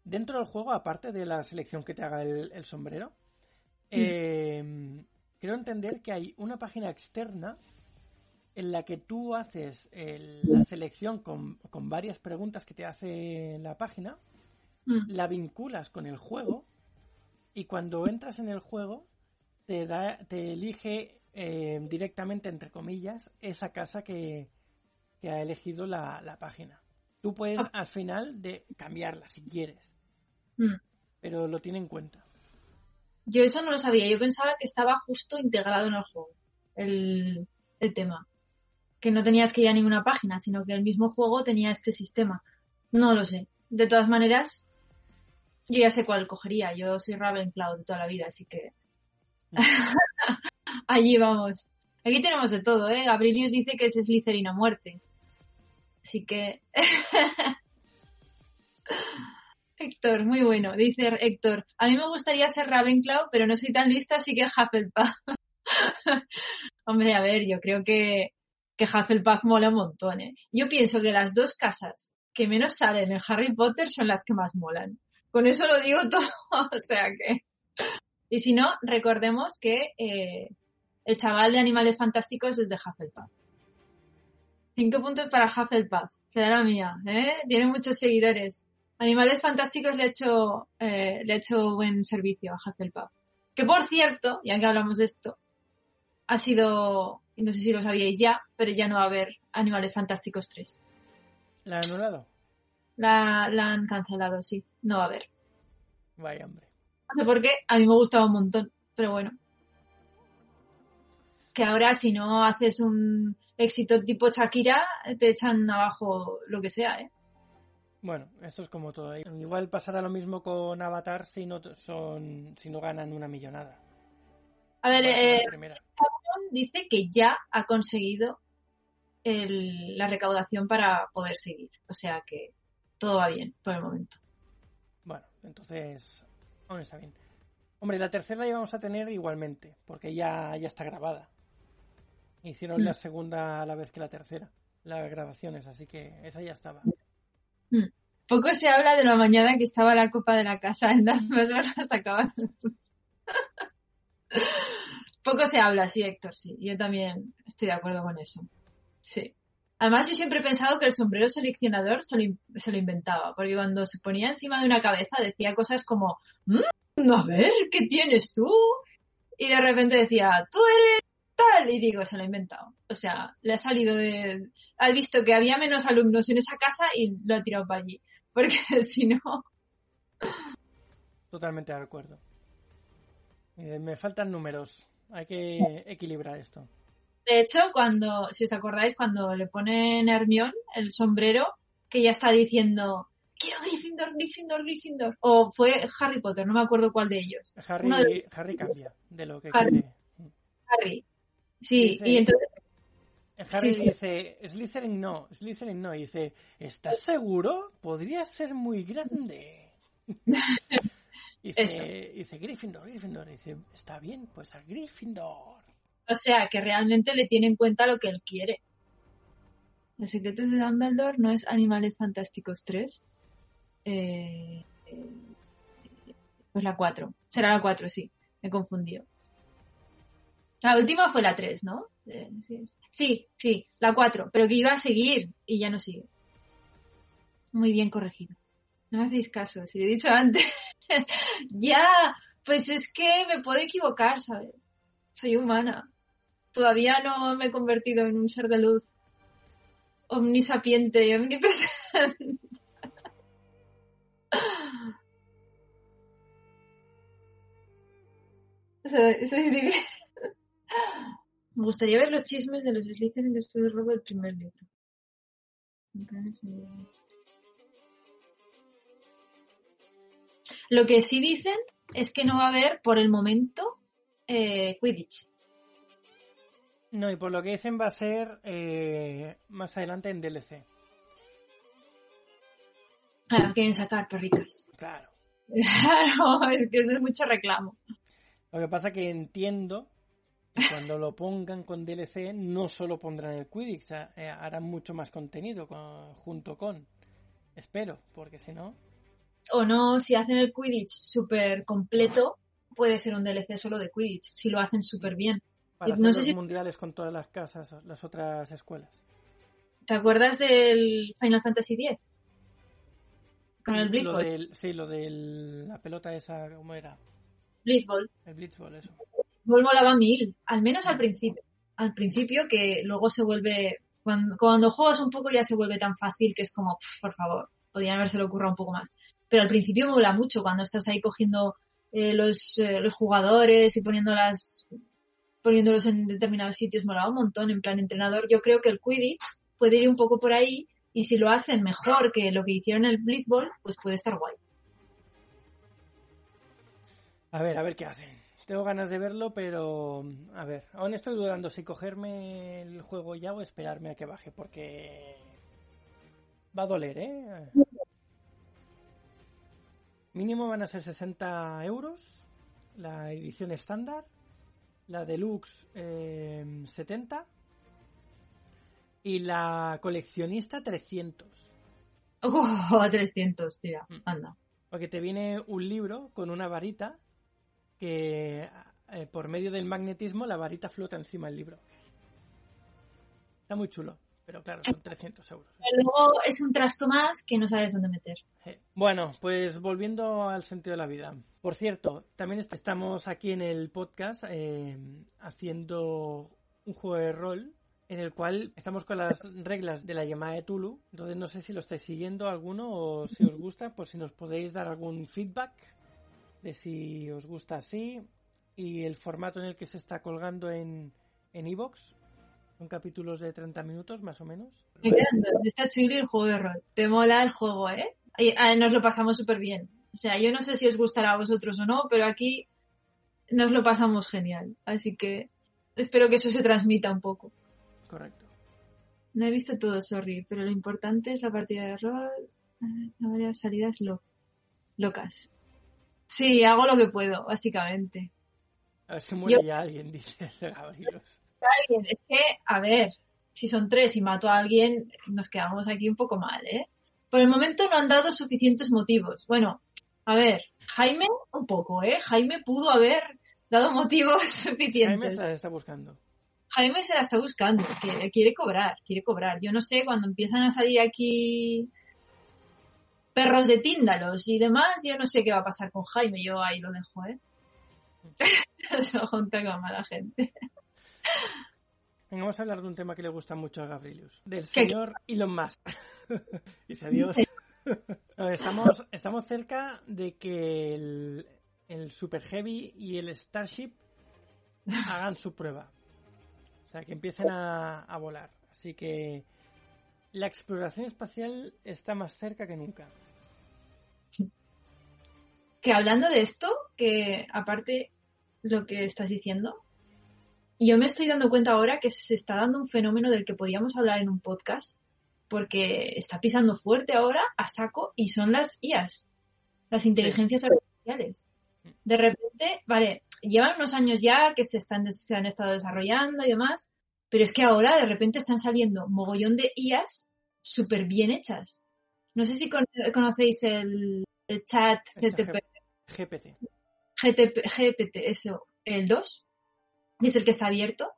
Dentro del juego, aparte de la selección que te haga el, el sombrero, eh, creo entender que hay una página externa en la que tú haces el- la selección con, con varias preguntas que te hace la página, Mm. la vinculas con el juego y cuando entras en el juego te da te elige eh, directamente entre comillas esa casa que, que ha elegido la, la página tú puedes Ah. al final de cambiarla si quieres Mm. pero lo tiene en cuenta Yo eso no lo sabía. Yo pensaba que estaba justo integrado en el juego. El, el tema. Que no tenías que ir a ninguna página, sino que el mismo juego tenía este sistema. No lo sé. De todas maneras, yo ya sé cuál cogería. Yo soy Ravenclaw de toda la vida, así que. Allí vamos. Aquí tenemos de todo, ¿eh? Gabrielius dice que es Slytherin a muerte. Así que. Héctor, muy bueno. Dice Héctor, a mí me gustaría ser Ravenclaw, pero no soy tan lista, así que Hufflepuff. Hombre, a ver, yo creo que, que Hufflepuff mola un montón, ¿eh? Yo pienso que las dos casas que menos salen en Harry Potter son las que más molan. Con eso lo digo todo, o sea que... Y si no, recordemos que eh, el chaval de Animales Fantásticos es de Hufflepuff. Cinco puntos para Hufflepuff. Será la mía, ¿eh? Tiene muchos seguidores. Animales Fantásticos le ha hecho, eh, le ha hecho buen servicio a Hufflepuff. Que por cierto, ya que hablamos de esto, ha sido, no sé si lo sabíais ya, pero ya no va a haber Animales Fantásticos 3. ¿La han anulado? La, la han cancelado, sí. No va a haber. Vaya, hombre. No sé por qué, a mí me gustaba un montón, pero bueno. Que ahora si no haces un éxito tipo Shakira, te echan abajo lo que sea, ¿eh? Bueno, esto es como todo. Igual pasará lo mismo con Avatar si no son, si no ganan una millonada. A ver, eh, dice que ya ha conseguido el- la recaudación para poder seguir. O sea que todo va bien por el momento. Bueno, entonces, aún está bien. Hombre, la tercera la íbamos a tener igualmente, porque ya, ya está grabada. Hicieron Mm. la segunda a la vez que la tercera, las grabaciones, así que esa ya estaba. Poco se habla de la mañana que estaba la copa de la casa en las acaban. Poco se habla, sí, Héctor, sí. Yo también estoy de acuerdo con eso. Sí. Además, yo siempre he pensado que el sombrero seleccionador se lo, in- se lo inventaba, porque cuando se ponía encima de una cabeza decía cosas como, "Mm, a ver, ¿qué tienes tú? Y de repente decía, tú eres tal, y digo, se lo ha inventado. O sea, le ha salido de... Ha visto que había menos alumnos en esa casa y lo ha tirado para allí. Porque si no... Totalmente de acuerdo. Eh, me faltan números, hay que equilibrar esto. De hecho, cuando, si os acordáis, cuando le ponen a Hermione el sombrero, que ya está diciendo, quiero Gryffindor, Gryffindor, Gryffindor. O fue Harry Potter, no me acuerdo cuál de ellos. Harry, Uno de- Harry cambia de lo que Harry. quiere. Harry. Sí, Dice- y entonces, Harry Sí, sí. dice, Slytherin no, Slytherin no, y dice, ¿estás seguro? Podría ser muy grande. dice, Eso. dice, Gryffindor, Gryffindor, y dice, está bien, pues a Gryffindor. o sea, que realmente le tiene en cuenta lo que él quiere. Los secretos de Dumbledore no es Animales Fantásticos 3. Eh, eh, pues la 4. Será la 4, sí. Me he confundido. La última fue la 3, ¿no? Eh, sí, sí, la 4. Pero que iba a seguir y ya no sigue. Muy bien corregido. No me hacéis caso, si lo he dicho antes. ya, pues es que me puedo equivocar, ¿sabes? Soy humana. Todavía no me he convertido en un ser de luz omnisapiente y omnipresente. Soy, soy divina. Me gustaría ver los chismes de los Slytherin después del robo del primer libro. Lo que sí dicen es que no va a haber, por el momento, eh, Quidditch. No, y por lo que dicen va a ser eh, más adelante en DLC. Claro, quieren sacar perricas. Claro. Claro, es que eso es mucho reclamo. Lo que pasa que entiendo cuando lo pongan con DLC no solo pondrán el Quidditch, o sea, eh, harán mucho más contenido con- junto con. Espero, porque si no... O no, si hacen el Quidditch súper completo, puede ser un DLC solo de Quidditch, si lo hacen súper bien. Para No hacer sé los si- mundiales con todas las casas, las otras escuelas. ¿Te acuerdas del Final Fantasy X? Con el Lo Blitzball. del, sí, lo de la pelota esa, ¿cómo era? Blitzball. El Blitzball, eso. Blitzball molaba mil, al menos al principio. Al principio que luego se vuelve, cuando, juegas un poco ya se vuelve tan fácil que es como, "Pf, por favor, podrían haberse le ocurra un poco más. Pero al principio mola mucho cuando estás ahí cogiendo eh, los, eh, los jugadores y poniéndolas, poniéndolos en determinados sitios molaba un montón. En plan entrenador, yo creo que el Quidditch puede ir un poco por ahí y si lo hacen mejor que lo que hicieron el Blitzball, pues puede estar guay. A ver, a ver qué hacen. Tengo ganas de verlo, pero a ver, aún estoy dudando si cogerme el juego ya o esperarme a que baje, porque va a doler, ¿eh? Mínimo van a ser 60 euros la edición estándar, la deluxe eh, 70 y la coleccionista 300. Oh, 300, tira, anda. Porque te viene un libro con una varita que eh, por medio del magnetismo la varita flota encima del libro. Está muy chulo, pero claro, son 300 euros. Luego es un trasto más que no sabes dónde meter. Eh, Bueno, pues volviendo al sentido de la vida. Por cierto, también est- estamos aquí en el podcast eh, haciendo un juego de rol en el cual estamos con las reglas de la llamada de Tulu. Entonces no sé si lo estáis siguiendo alguno o si os gusta, pues si nos podéis dar algún feedback de si os gusta así y el formato en el que se está colgando en en Evox. Son capítulos de 30 minutos más o menos. Me. Está chulo el juego de rol. Te mola el juego, ¿eh? Ah, nos lo pasamos súper bien. O sea, yo no sé si os gustará a vosotros o no, pero aquí nos lo pasamos genial. Así que espero que eso se transmita un poco. Correcto. No he visto todo, sorry, pero lo importante es la partida de rol. eh, No varias salidas lo- locas. Sí, hago lo que puedo, básicamente. A ver si muere Yo- ya alguien, dice. Alguien, es que, a ver, si son tres y mato a alguien, nos quedamos aquí un poco mal, ¿eh? Por el momento no han dado suficientes motivos. Bueno, a ver, Jaime, un poco, ¿eh? Jaime pudo haber dado motivos Jaime suficientes. se la está buscando. Jaime se la está buscando, que quiere cobrar, quiere cobrar. Yo no sé, cuando empiezan a salir aquí perros de tíndalos y demás, yo no sé qué va a pasar con Jaime, yo ahí lo dejo, ¿eh? se junta con mala gente. Venga, vamos a hablar de un tema que le gusta mucho a Gabrielius. Del ¿Qué? señor Elon Musk. Dice adiós. Estamos, estamos cerca de que el, el Super Heavy y el Starship hagan su prueba. O sea, que empiecen a, a volar. Así que la exploración espacial está más cerca que nunca. Que hablando de esto, que aparte lo que estás diciendo, yo me estoy dando cuenta ahora que se está dando un fenómeno del que podíamos hablar en un podcast, porque está pisando fuerte ahora a saco y son las IAS, las inteligencias artificiales. De repente, vale, llevan unos años ya que se, están, se han estado desarrollando y demás, pero es que ahora de repente están saliendo mogollón de IAS súper bien hechas. No sé si con- conocéis el, el chat CTP, GPT. GTP, GPT, eso, el 2, y es el que está abierto,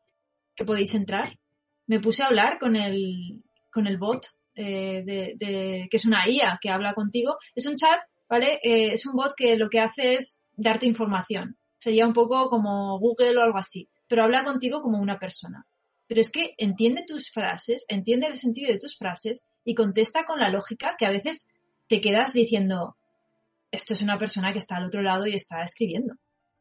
que podéis entrar. Me puse a hablar con el, con el bot, eh, de, de- que es una IA que habla contigo. Es un chat, ¿vale? Eh, es un bot que lo que hace es darte información. Sería un poco como Google o algo así, pero habla contigo como una persona. Pero es que entiende tus frases, entiende el sentido de tus frases y contesta con la lógica que a veces te quedas diciendo, esto es una persona que está al otro lado y está escribiendo.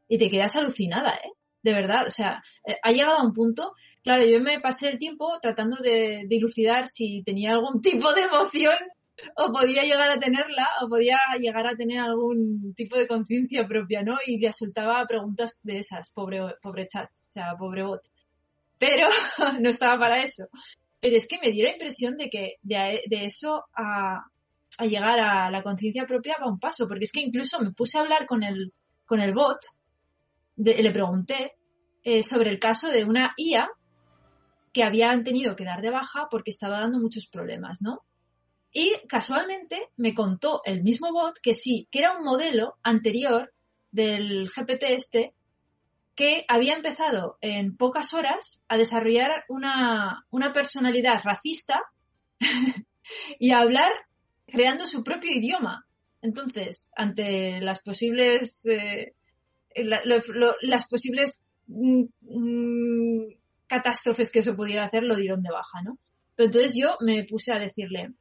Y te quedas alucinada, ¿eh? De verdad, o sea, eh, ha llegado a un punto, claro, yo me pasé el tiempo tratando de dilucidar si tenía algún tipo de emoción o podía llegar a tenerla o podía llegar a tener algún tipo de conciencia propia, ¿no? Y le soltaba preguntas de esas, pobre, pobre chat, o sea, pobre bot. Pero no estaba para eso. Pero es que me dio la impresión de que de, de eso a, a llegar a la conciencia propia va un paso, porque es que incluso me puse a hablar con el, con el bot, le pregunté eh, sobre el caso de una IA que habían tenido que dar de baja porque estaba dando muchos problemas, ¿no? Y casualmente me contó el mismo bot que sí, que era un modelo anterior del GPT este que había empezado en pocas horas a desarrollar una, una personalidad racista y a hablar creando su propio idioma. Entonces, ante las posibles eh, las posibles mm, mm, catástrofes que eso pudiera hacer, lo dieron de baja, ¿no? Pero entonces yo me puse a decirle,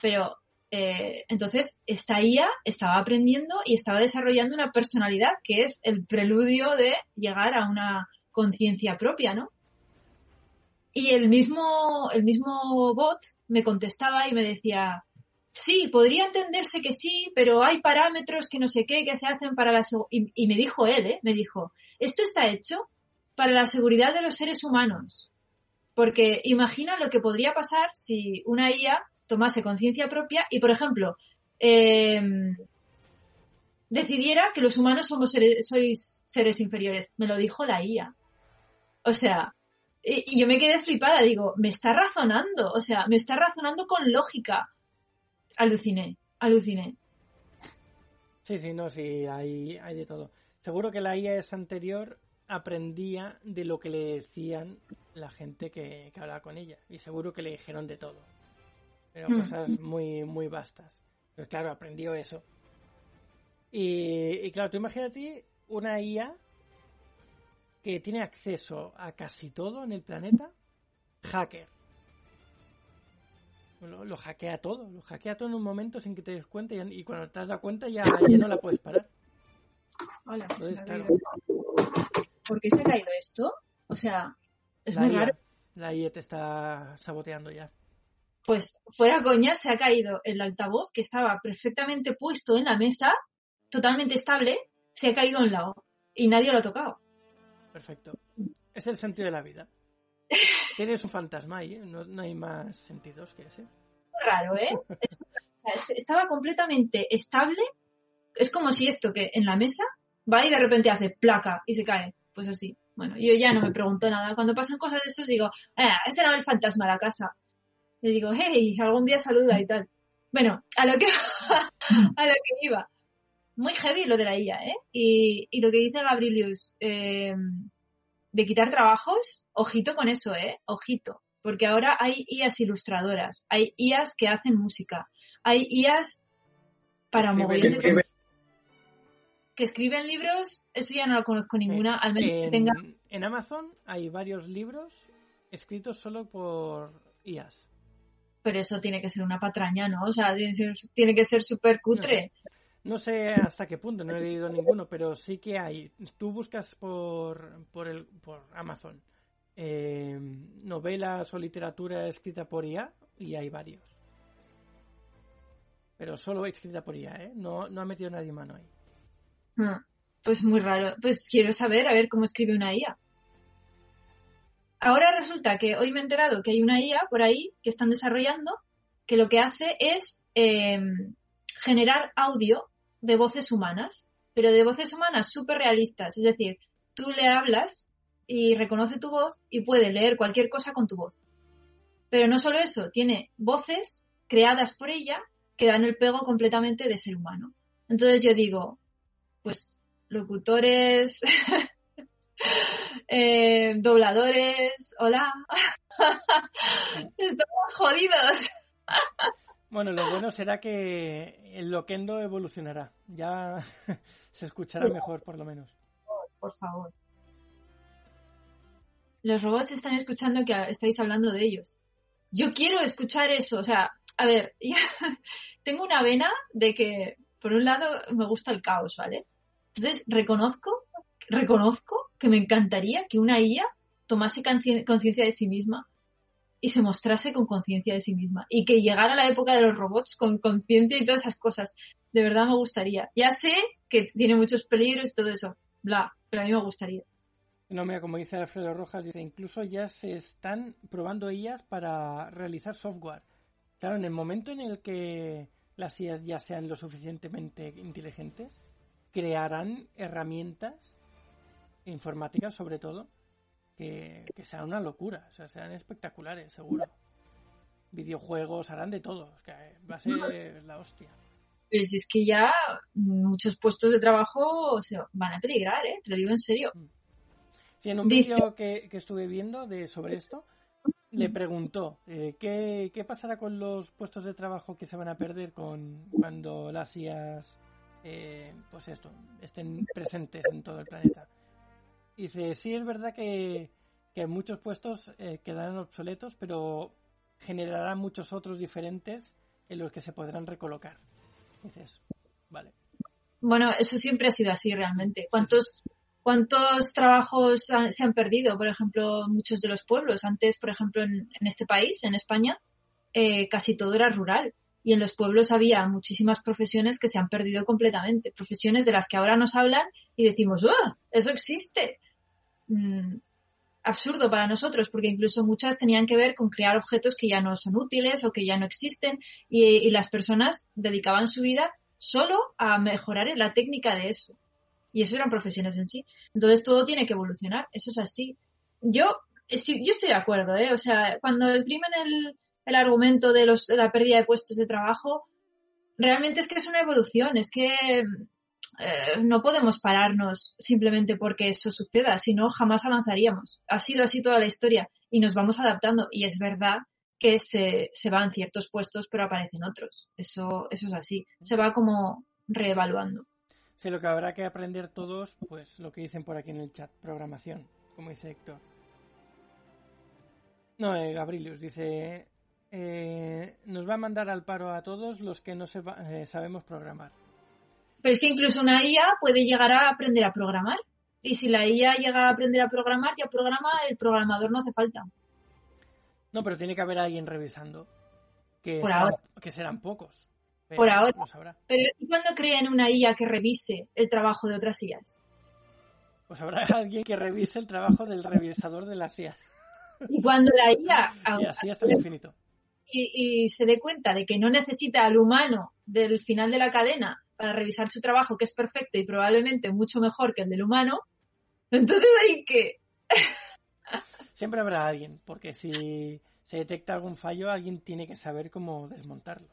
pero Eh, entonces, esta IA estaba aprendiendo y estaba desarrollando una personalidad que es el preludio de llegar a una conciencia propia, ¿no? Y el mismo, el mismo bot me contestaba y me decía, sí, podría entenderse que sí, pero hay parámetros que no sé qué que se hacen para la y, y me dijo él, ¿eh? me dijo, esto está hecho para la seguridad de los seres humanos. Porque imagina lo que podría pasar si una IA tomase conciencia propia y, por ejemplo, eh, decidiera que los humanos somos sois seres inferiores. Me lo dijo la IA. O sea, y, yo me quedé flipada. Digo, me está razonando. O sea, me está razonando con lógica. Aluciné, aluciné. Sí, sí, no, sí, hay, hay de todo. Seguro que la IA es anterior aprendía de lo que le decían la gente que, hablaba con ella. Y seguro que le dijeron de todo. Pero hmm. cosas muy, muy vastas. Pero claro, aprendió eso. Y, claro, tú imagínate una IA que tiene acceso a casi todo en el planeta. Hacker. Lo, hackea todo, lo hackea todo en un momento sin que te des cuenta y, cuando te das la cuenta ya, ya no la puedes parar. Hola, ¿por qué se ha caído esto? O sea, es muy raro. La IA te está saboteando ya. Pues fuera coña, se ha caído el altavoz que estaba perfectamente puesto en la mesa, totalmente estable, se ha caído a un lado y nadie lo ha tocado. Perfecto. Es el sentido de la vida. Tienes un fantasma ahí, ¿eh? no, hay más sentidos que ese. Raro, ¿eh? estaba completamente estable. Es como si esto que en la mesa va y de repente hace placa y se cae pues así. Bueno, yo ya no me pregunto nada. Cuando pasan cosas de esas digo, ah, ese era el fantasma de la casa. Le digo, hey, algún día saluda y tal. Bueno, a lo que, a lo que iba. Muy heavy lo de la IA, ¿eh? Y, y lo que dice Gabrielius, eh, de quitar trabajos, ojito con eso, ¿eh? Ojito. Porque ahora hay IAs ilustradoras, hay IAs que hacen música, hay IAs para mogollón de que escriben libros, eso ya no lo conozco ninguna, al menos en, que tenga. En Amazon hay varios libros escritos solo por IAS. Pero eso tiene que ser una patraña, ¿no? O sea, tiene, que ser súper cutre. No sé. hasta qué punto, no he leído ninguno, pero sí que hay. Tú buscas por, por, el, por Amazon eh, novelas o literatura escrita por IA y hay varios. Pero solo escrita por IA, ¿eh? No, no ha metido nadie mano ahí. Hmm. Pues muy raro. Pues quiero saber a ver cómo escribe una IA. Ahora resulta que hoy me he enterado que hay una IA por ahí que están desarrollando que lo que hace es em, generar audio de voces humanas, pero de voces humanas súper realistas. Es decir, tú le hablas y reconoce tu voz y puede leer cualquier cosa con tu voz. Pero no solo eso, tiene voces creadas por ella que dan el pego completamente de ser humano. Entonces yo digo, pues locutores, eh, dobladores, hola, estamos jodidos. bueno, lo bueno será que el loquendo evolucionará, ya se escuchará mejor por lo menos. Por favor. Los robots están escuchando que estáis hablando de ellos. Yo quiero escuchar eso, o sea, a ver, tengo una vena de que, por un lado, me gusta el caos, ¿vale? Entonces, reconozco, reconozco que me encantaría que una IA tomase conciencia de sí misma y se mostrase con conciencia de sí misma y que llegara la época de los robots con conciencia y todas esas cosas. De verdad me gustaría. Ya sé que tiene muchos peligros y todo eso, bla, pero a mí me gustaría. No, mira, como dice Alfredo Rojas, dice, incluso ya se están probando IAs para realizar software. Claro, en el momento en el que las IAs ya sean lo suficientemente inteligentes, crearán herramientas informáticas sobre todo que, sean una locura, o sea, serán espectaculares, seguro. Videojuegos, harán de todo, va a ser la hostia. Pero si es que ya muchos puestos de trabajo se van a peligrar, ¿eh? Te lo digo en serio. Mm. Sí, en un vídeo que, estuve viendo de sobre esto, le preguntó eh, ¿qué, ¿qué, pasará con los puestos de trabajo que se van a perder con cuando las IAS eh, pues esto, estén presentes en todo el planeta. Dice, sí es verdad que, que muchos puestos eh, quedarán obsoletos, pero generarán muchos otros diferentes en los que se podrán recolocar. Dices, vale. Bueno, eso siempre ha sido así realmente. ¿Cuántos, cuántos trabajos se han perdido? Por ejemplo, muchos de los pueblos. Antes, por ejemplo, en, este país, en España, eh, casi todo era rural. Y en los pueblos había muchísimas profesiones que se han perdido completamente. Profesiones de las que ahora nos hablan y decimos, ¡oh! Eso existe. Mm, absurdo para nosotros, porque incluso muchas tenían que ver con crear objetos que ya no son útiles o que ya no existen y, las personas dedicaban su vida solo a mejorar la técnica de eso. Y eso eran profesiones en sí. Entonces todo tiene que evolucionar, eso es así. Yo, eh, yo estoy de acuerdo, ¿eh? O sea, cuando exprimen el, el argumento de, los, de la pérdida de puestos de trabajo, realmente es que es una evolución, es que eh, no podemos pararnos simplemente porque eso suceda, si no jamás avanzaríamos. Ha sido así toda la historia y nos vamos adaptando y es verdad que se, se van ciertos puestos pero aparecen otros. Eso, eso es así. Se va como reevaluando. Sí, lo que habrá que aprender todos, pues lo que dicen por aquí en el chat, programación, como dice Héctor. No, eh, Gabrielius dice, eh, nos va a mandar al paro a todos los que no eh, sabemos programar. Pero es que incluso una IA puede llegar a aprender a programar. Y si la IA llega a aprender a programar, ya programa, el programador no hace falta. No, pero tiene que haber alguien revisando. Que, Por serán, ahora. que serán pocos. Por ahora. Pero ¿y cuándo creen una IA que revise el trabajo de otras IAs? Pues habrá alguien que revise el trabajo del revisador de las IAs. Y cuando la IA... y así hasta el infinito. Y, y se dé cuenta de que no necesita al humano del final de la cadena para revisar su trabajo, que es perfecto y probablemente mucho mejor que el del humano, entonces hay que... Siempre habrá alguien, porque si se detecta algún fallo, alguien tiene que saber cómo desmontarlo.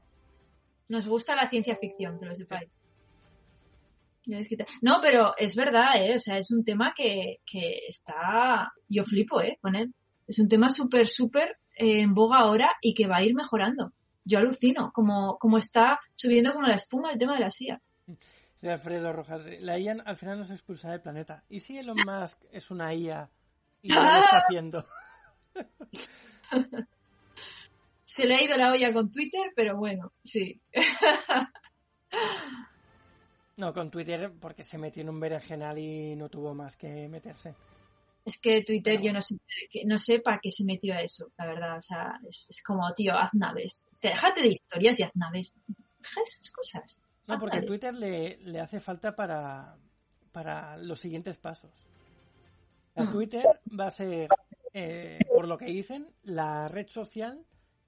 Nos gusta la ciencia ficción, que lo sepáis. No, pero es verdad, ¿eh? O sea, es un tema que, que está... Yo flipo, ¿eh? Con él. Es un tema súper, súper eh, en boga ahora y que va a ir mejorando yo alucino, como, como está subiendo como la espuma el tema de las IAs. De Alfredo Rojas, la IA al final nos expulsa del planeta. ¿Y si Elon Musk es una IA y lo está haciendo? Se le ha ido la olla con Twitter, pero bueno, sí. no, con Twitter porque se metió en un berenjenal y no tuvo más que meterse. Es que Twitter yo no sé, no sé para qué se metió a eso, la verdad. O sea, es, como, tío, haz naves. O sea, déjate de historias y haz naves. Deja esas cosas. No, porque Twitter le, le, hace falta para, para los siguientes pasos. Mm. Twitter va a ser, eh, por lo que dicen, la red social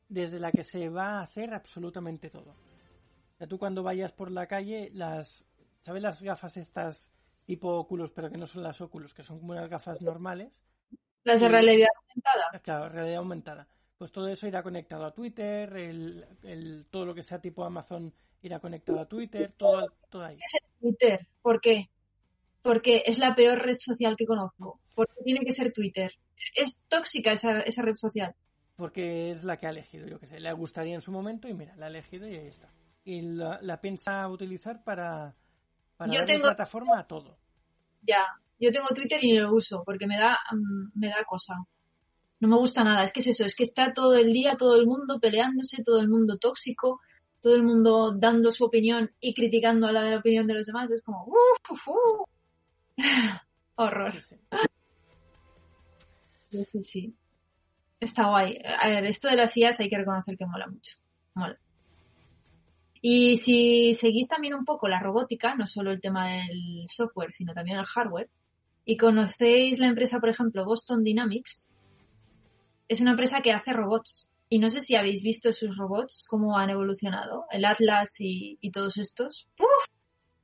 desde la que se va a hacer absolutamente todo. O sea, tú cuando vayas por la calle, las, ¿sabes las gafas estas tipo óculos, pero que no son las óculos, que son como unas gafas normales. Las de realidad aumentada. Claro, realidad aumentada. Pues todo eso irá conectado a Twitter, el, el, todo lo que sea tipo Amazon irá conectado a Twitter, todo, todo ahí. ¿Es Twitter? ¿Por qué? Porque es la peor red social que conozco. Porque tiene que ser Twitter. Es tóxica esa, esa red social. Porque es la que ha elegido, yo que sé. Le gustaría en su momento y mira, la ha elegido y ahí está. Y la, la piensa utilizar para yo tengo plataforma a todo. Ya, yo tengo Twitter y lo uso porque me da mm, me da cosa. No me gusta nada, es que es eso, es que está todo el día todo el mundo peleándose, todo el mundo tóxico, todo el mundo dando su opinión y criticando la opinión de los demás, es como uh, horror. Sí, sí, sí. Está guay. A ver, esto de las IAS hay que reconocer que mola mucho. Mola. Y si seguís también un poco la robótica, no solo el tema del software, sino también el hardware, y conocéis la empresa, por ejemplo, Boston Dynamics, es una empresa que hace robots. Y no sé si habéis visto sus robots, cómo han evolucionado, el Atlas y, todos estos. ¡Uf!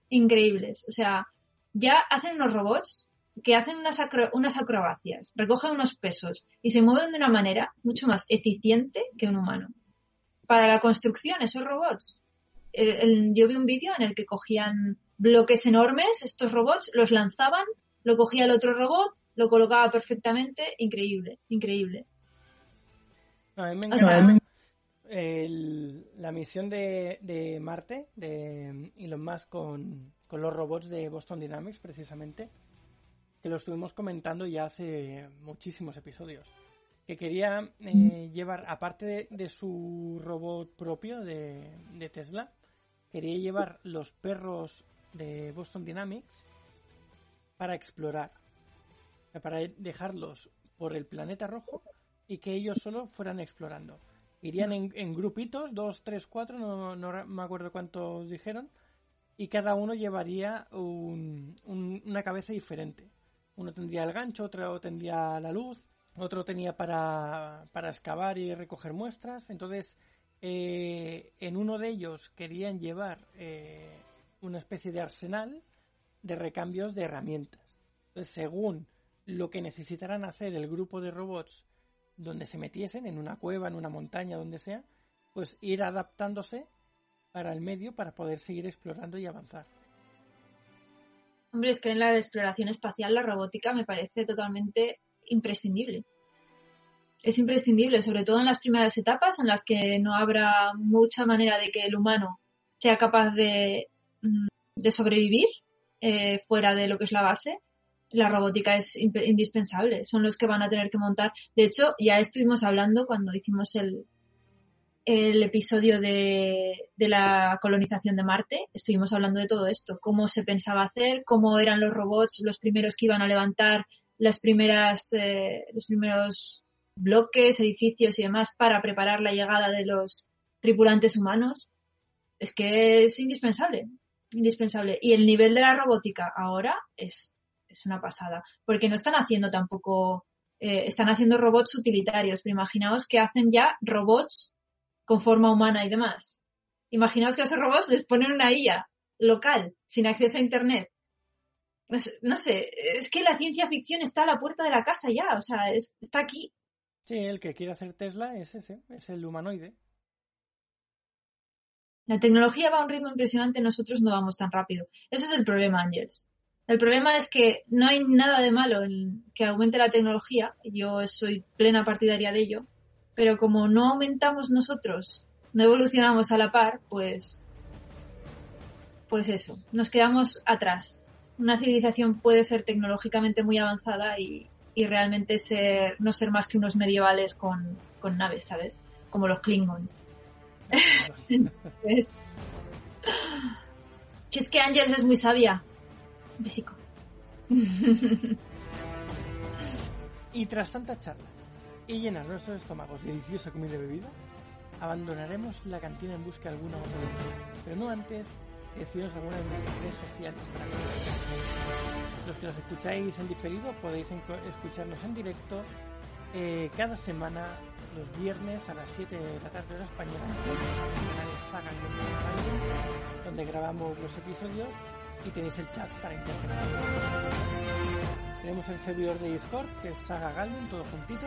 Increíbles. O sea, ya hacen unos robots que hacen unas, unas acrobacias, recogen unos pesos y se mueven de una manera mucho más eficiente que un humano. Para la construcción, esos robots yo vi un vídeo en el que cogían bloques enormes, estos robots, los lanzaban, lo cogía el otro robot, lo colocaba perfectamente, increíble, increíble. a mí me la misión de, Marte, de Elon Musk con, con los robots de Boston Dynamics, precisamente, que lo estuvimos comentando ya hace muchísimos episodios. que quería eh, llevar, aparte de, su robot propio de, de Tesla, quería llevar los perros de Boston Dynamics para explorar, para dejarlos por el planeta rojo y que ellos solo fueran explorando. Irían en, grupitos, dos, tres, cuatro, no, no, me acuerdo cuántos dijeron, y cada uno llevaría una cabeza diferente. Uno tendría el gancho, otro tendría la luz, otro tenía para, para excavar y recoger muestras. Entonces, eh, en uno de ellos querían llevar eh, una especie de arsenal de recambios de herramientas. Según lo que necesitaran hacer el grupo de robots donde se metiesen, en una cueva, en una montaña, donde sea, pues ir adaptándose para el medio para poder seguir explorando y avanzar. Hombre, es que en la exploración espacial la robótica me parece totalmente imprescindible. Es imprescindible, sobre todo en las primeras etapas en las que no habrá mucha manera de que el humano sea capaz de, mm, de sobrevivir eh, fuera de lo que es la base, la robótica es indispensable. Son los que van a tener que montar. De hecho, ya estuvimos hablando cuando hicimos el, el episodio de, de, la colonización de Marte, estuvimos hablando de todo esto, cómo se pensaba hacer, cómo eran los robots los primeros que iban a levantar las primeras, eh, los primeros bloques, edificios y demás para preparar la llegada de los tripulantes humanos. Es que es indispensable indispensable. Y el nivel de la robótica ahora es, es una pasada, porque no están haciendo tampoco, eh, están haciendo robots utilitarios, pero imaginaos que hacen ya robots con forma humana y demás. Imaginaos que a esos robots les ponen una IA local, sin acceso a Internet. No sé, es que la ciencia ficción está a la puerta de la casa ya, o sea, está aquí. Sí, el que quiere hacer Tesla es ese, es el humanoide. La tecnología va a un ritmo impresionante, nosotros no vamos tan rápido. Ese es el problema, Ángels. El problema es que no hay nada de malo en que aumente la tecnología, yo soy plena partidaria de ello, pero como no aumentamos nosotros, no evolucionamos a la par, pues pues eso, nos quedamos atrás. Una civilización puede ser tecnológicamente muy avanzada y, realmente ser, no ser más que unos medievales con, con naves, ¿sabes? Como los Klingon. Si es que Ángels es muy sabia. Un besico. y tras tanta charla y llenar nuestros estómagos de deliciosa comida y bebida, abandonaremos la cantina en busca de alguna otra Pero no antes deciros alguna de nuestras redes sociales para Los que nos escucháis en diferido podéis escucharnos en directo eh, cada semana los viernes a las 7 de la tarde hora española en Saga donde grabamos los episodios y tenéis el chat para interpretar. Tenemos el servidor de Discord, que es Saga Galvin, todo juntito.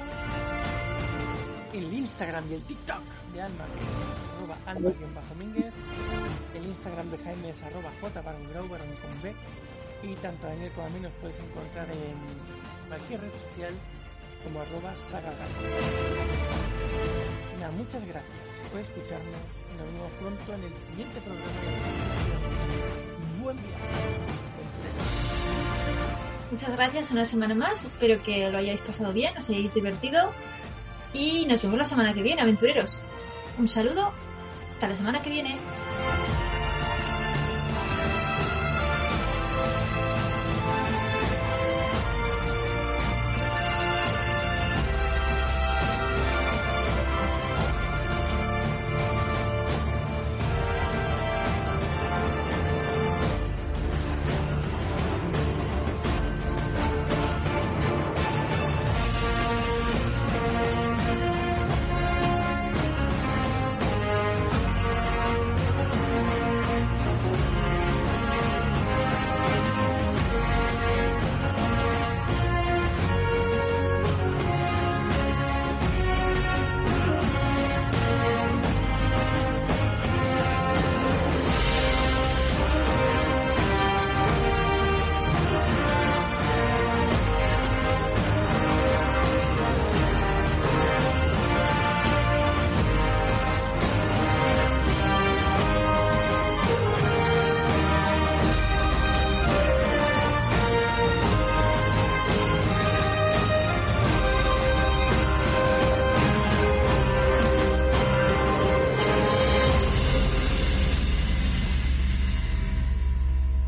El Instagram y el TikTok de Alma, que es arroba alma-mínguez. El Instagram de Jaime es arroba j con B. Y tanto a Daniel como a mí nos podéis encontrar en cualquier red social como arroba Nada, muchas gracias por escucharnos y nos vemos pronto en el siguiente programa Buen viaje. Muchas gracias una semana más. Espero que lo hayáis pasado bien, os hayáis divertido. Y nos vemos la semana que viene, aventureros. Un saludo. Hasta la semana que viene.